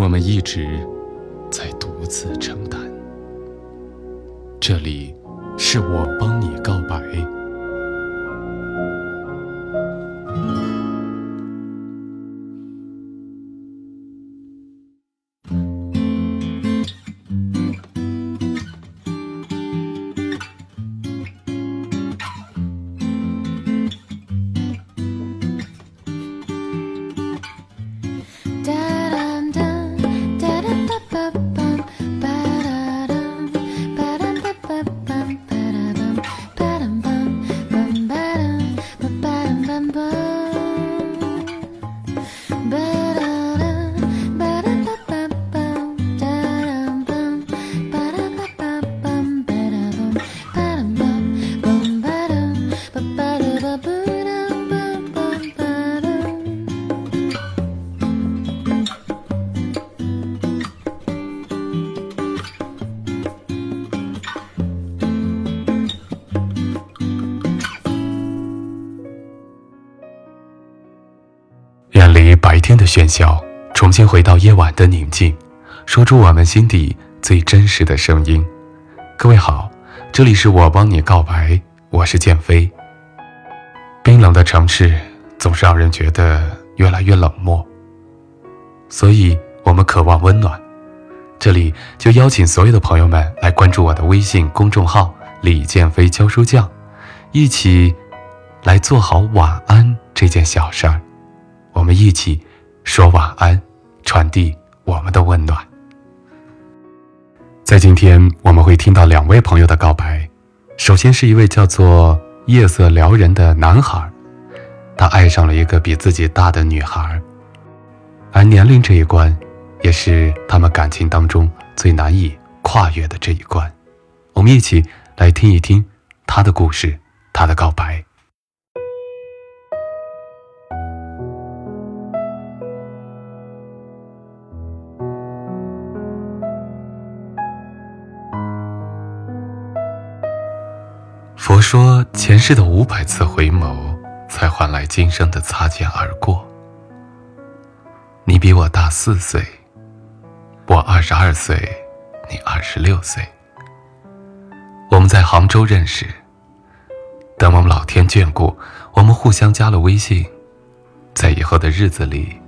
我们一直在独自承担。这里是我帮你告白。白天的喧嚣，重新回到夜晚的宁静，说出我们心底最真实的声音。各位好，这里是我帮你告白，我是建飞。冰冷的城市总是让人觉得越来越冷漠，所以我们渴望温暖。这里就邀请所有的朋友们来关注我的微信公众号“李建飞教书匠”，一起来做好晚安这件小事儿。我们一起说晚安，传递我们的温暖。在今天，我们会听到两位朋友的告白。首先是一位叫做夜色撩人的男孩，他爱上了一个比自己大的女孩，而年龄这一关，也是他们感情当中最难以跨越的这一关。我们一起来听一听他的故事，他的告白。佛说，前世的五百次回眸，才换来今生的擦肩而过。你比我大四岁，我二十二岁，你二十六岁。我们在杭州认识，等我们老天眷顾，我们互相加了微信，在以后的日子里，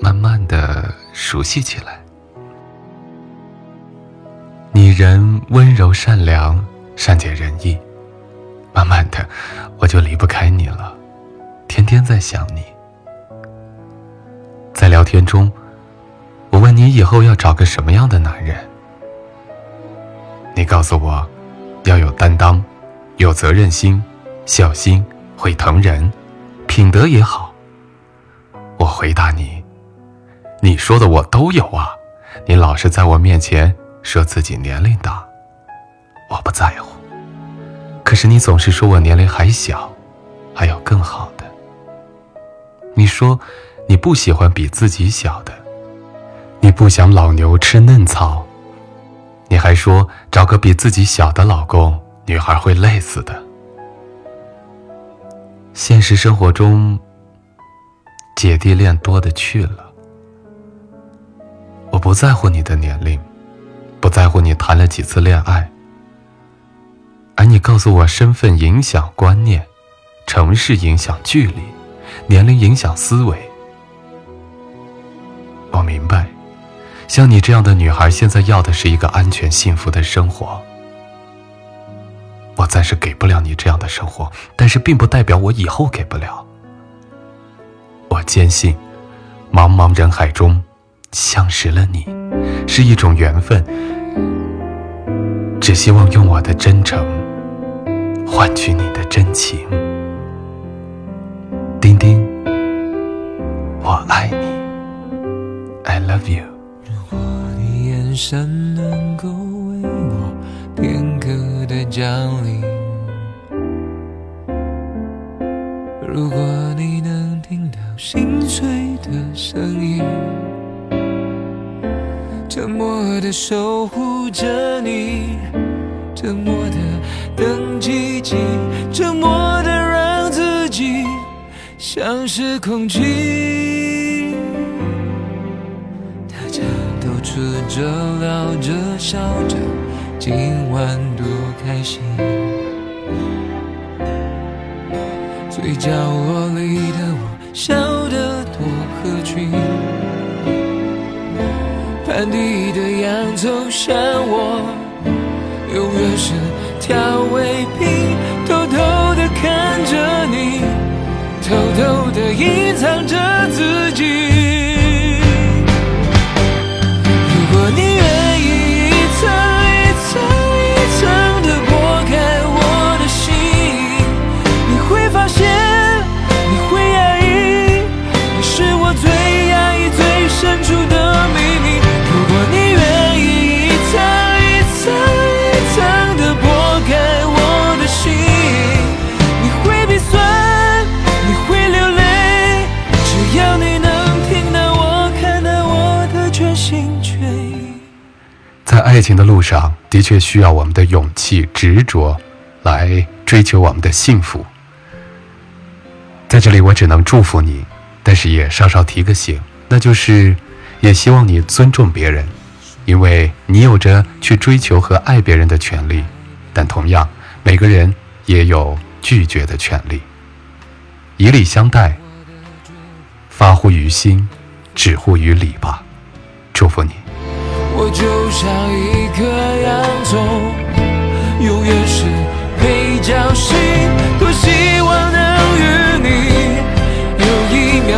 慢慢的熟悉起来。你人温柔善良，善解人意。慢慢的，我就离不开你了，天天在想你。在聊天中，我问你以后要找个什么样的男人，你告诉我，要有担当，有责任心，孝心，会疼人，品德也好。我回答你，你说的我都有啊，你老是在我面前说自己年龄大，我不在。是你总是说我年龄还小，还有更好的。你说你不喜欢比自己小的，你不想老牛吃嫩草。你还说找个比自己小的老公，女孩会累死的。现实生活中，姐弟恋多的去了。我不在乎你的年龄，不在乎你谈了几次恋爱。而你告诉我，身份影响观念，城市影响距离，年龄影响思维。我明白，像你这样的女孩，现在要的是一个安全幸福的生活。我暂时给不了你这样的生活，但是并不代表我以后给不了。我坚信，茫茫人海中，相识了你，是一种缘分。只希望用我的真诚。换取你的真情，丁丁，我爱你，I love you。你眼神能够为我片刻的降临。如果你能听到心碎的声音，沉默的守护着你，沉默的等奇迹，沉默的让自己像是空气。大家都吃着聊着笑着，今晚多开心。最角落里的我，笑得多合群。盘底的洋葱像我，永远是调味品。偷偷的看着你，偷偷的隐藏着自己。爱情的路上，的确需要我们的勇气、执着，来追求我们的幸福。在这里，我只能祝福你，但是也稍稍提个醒，那就是，也希望你尊重别人，因为你有着去追求和爱别人的权利，但同样，每个人也有拒绝的权利。以礼相待，发乎于心，止乎于礼吧。祝福你。就像一颗洋葱，永远是配角戏。多希望能与你有一秒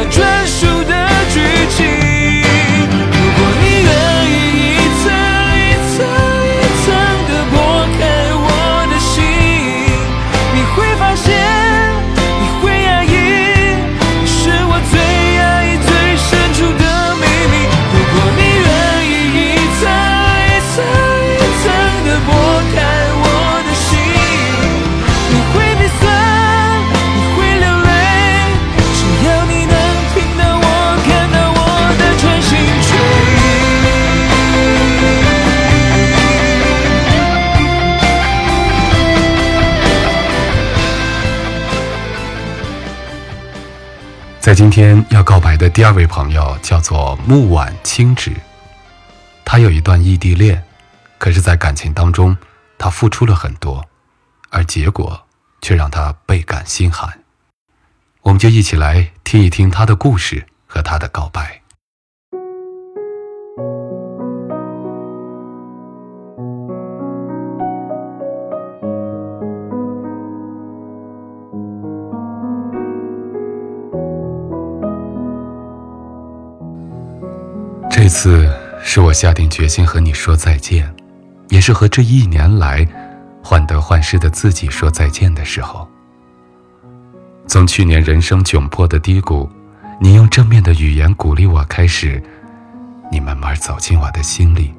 在今天要告白的第二位朋友叫做木婉清芷，他有一段异地恋，可是，在感情当中，他付出了很多，而结果却让他倍感心寒。我们就一起来听一听他的故事和他的告白。次是我下定决心和你说再见，也是和这一年来患得患失的自己说再见的时候。从去年人生窘迫的低谷，你用正面的语言鼓励我开始，你慢慢走进我的心里，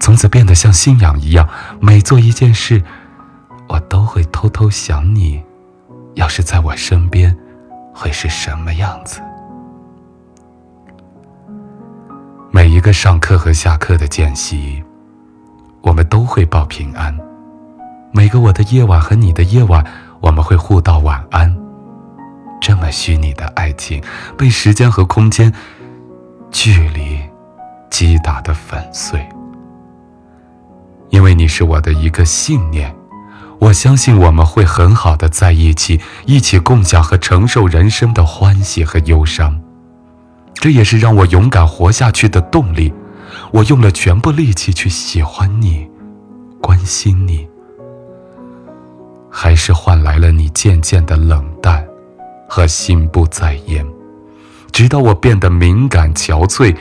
从此变得像信仰一样，每做一件事，我都会偷偷想你。要是在我身边，会是什么样子？每一个上课和下课的间隙，我们都会报平安。每个我的夜晚和你的夜晚，我们会互道晚安。这么虚拟的爱情，被时间和空间、距离击打的粉碎。因为你是我的一个信念，我相信我们会很好的在一起，一起共享和承受人生的欢喜和忧伤。这也是让我勇敢活下去的动力。我用了全部力气去喜欢你，关心你，还是换来了你渐渐的冷淡和心不在焉，直到我变得敏感憔悴，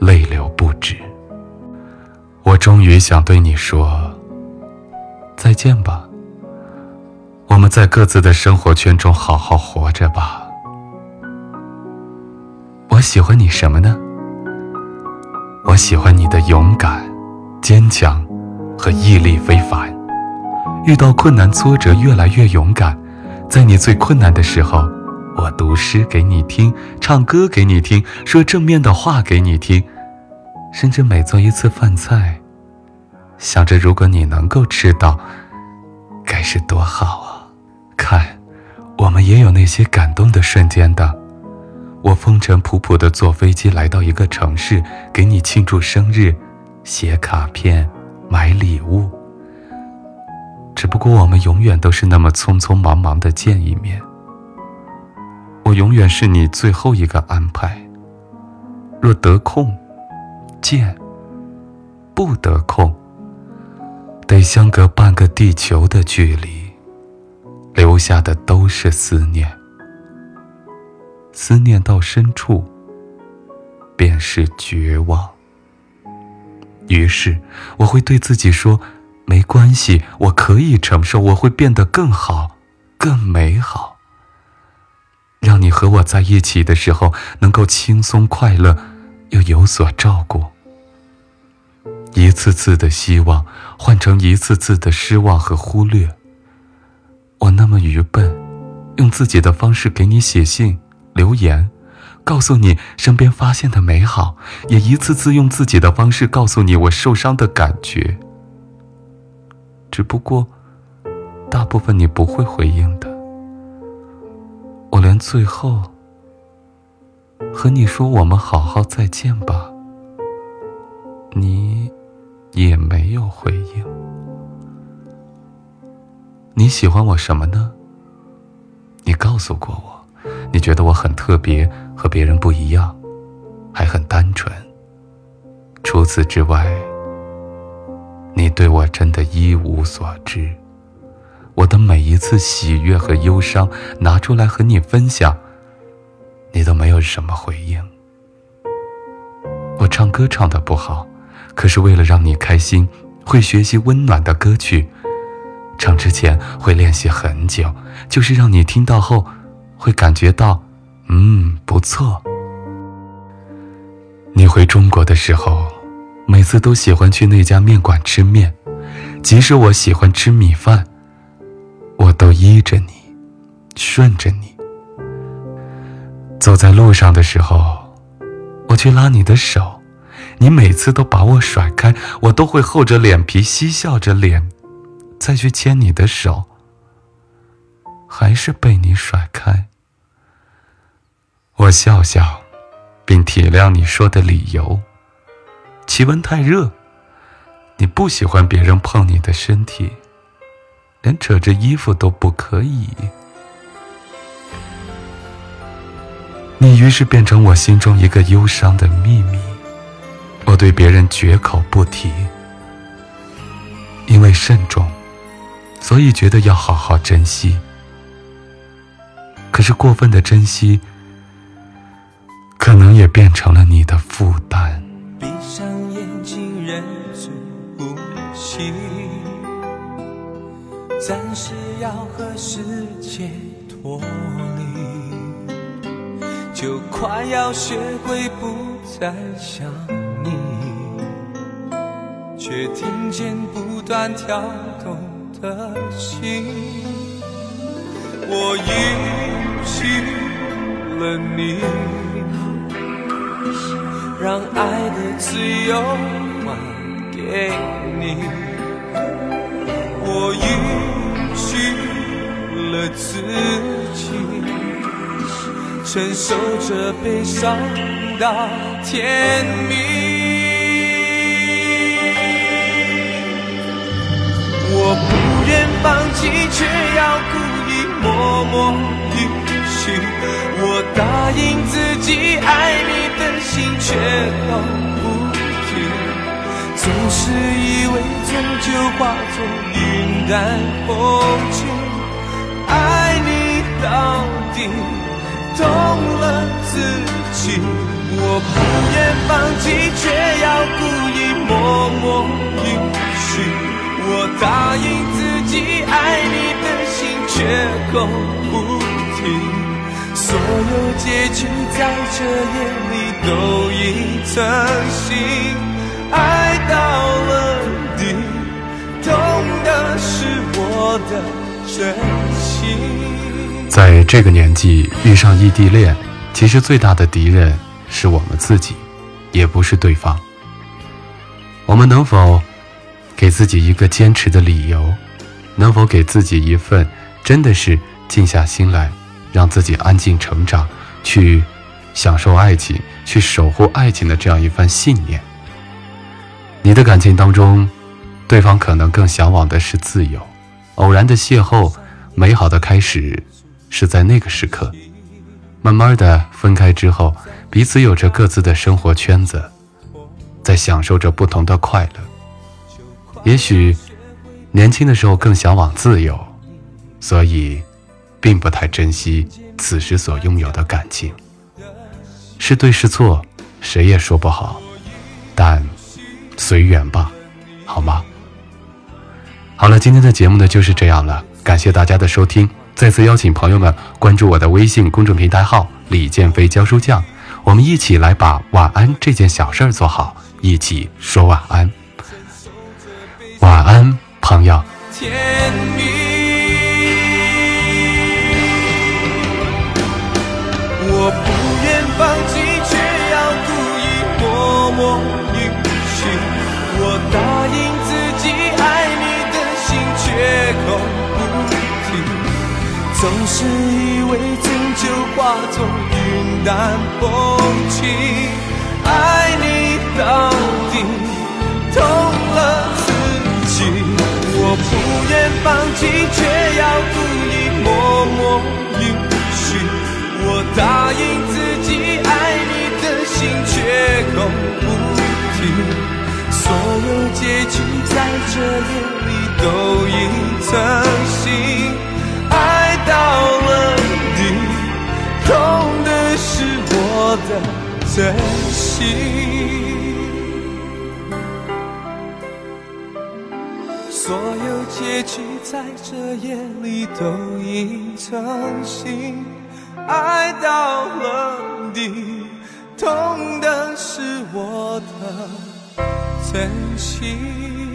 泪流不止。我终于想对你说再见吧。我们在各自的生活圈中好好活着吧。我喜欢你什么呢？我喜欢你的勇敢、坚强和毅力非凡。遇到困难挫折，越来越勇敢。在你最困难的时候，我读诗给你听，唱歌给你听，说正面的话给你听。甚至每做一次饭菜，想着如果你能够吃到，该是多好啊！看，我们也有那些感动的瞬间的。我风尘仆仆的坐飞机来到一个城市，给你庆祝生日，写卡片，买礼物。只不过我们永远都是那么匆匆忙忙的见一面。我永远是你最后一个安排。若得空，见；不得空，得相隔半个地球的距离，留下的都是思念。思念到深处，便是绝望。于是我会对自己说。没关系，我可以承受，我会变得更好，更美好。让你和我在一起的时候，能够轻松快乐，又有所照顾。一次次的希望换成一次次的失望和忽略。我那么愚笨，用自己的方式给你写信、留言，告诉你身边发现的美好，也一次次用自己的方式告诉你我受伤的感觉。只不过，大部分你不会回应的。我连最后和你说“我们好好再见吧”，你也没有回应。你喜欢我什么呢？你告诉过我，你觉得我很特别，和别人不一样，还很单纯。除此之外。你对我真的一无所知，我的每一次喜悦和忧伤拿出来和你分享，你都没有什么回应。我唱歌唱的不好，可是为了让你开心，会学习温暖的歌曲，唱之前会练习很久，就是让你听到后会感觉到，嗯，不错。你回中国的时候。每次都喜欢去那家面馆吃面，即使我喜欢吃米饭，我都依着你，顺着你。走在路上的时候，我去拉你的手，你每次都把我甩开，我都会厚着脸皮，嬉笑着脸，再去牵你的手，还是被你甩开。我笑笑，并体谅你说的理由。气温太热，你不喜欢别人碰你的身体，连扯着衣服都不可以。你于是变成我心中一个忧伤的秘密，我对别人绝口不提，因为慎重，所以觉得要好好珍惜。是过分的珍惜，可能也变成了你的负担。闭上眼睛，忍住呼吸暂时要和世界脱离，就快要学会不再想你，却听见不断跳动的心。我允去了你，让爱的自由还给你。我允许了自己，承受着悲伤到天明。我不愿放弃，却要故意默默我答应自己爱你的心，却都不提。总是以为终究化作云淡风轻，爱你到底痛了自己。我不愿放弃，却要故意默默允许。我答应自己爱你的心却口不停，所有。结局在这夜里都已成型，爱到了底，痛的是我的真心。在这个年纪遇上异地恋，其实最大的敌人是我们自己，也不是对方。我们能否给自己一个坚持的理由？能否给自己一份真的是静下心来，让自己安静成长？去享受爱情，去守护爱情的这样一番信念。你的感情当中，对方可能更向往的是自由。偶然的邂逅，美好的开始，是在那个时刻。慢慢的分开之后，彼此有着各自的生活圈子，在享受着不同的快乐。也许年轻的时候更向往自由，所以并不太珍惜。此时所拥有的感情，是对是错，谁也说不好，但随缘吧，好吗？好了，今天的节目呢就是这样了，感谢大家的收听，再次邀请朋友们关注我的微信公众平台号“李建飞教书匠”，我们一起来把晚安这件小事儿做好，一起说晚安，晚安，朋友。化作云淡风轻。爱你到底，痛了自己。我不愿放弃，却要故意默默允许。我答应自己爱你的心却口不提，所有结局在这夜里都已成型，我的真心。所有结局在这夜里都已成型。爱到了底，痛的是我的真心。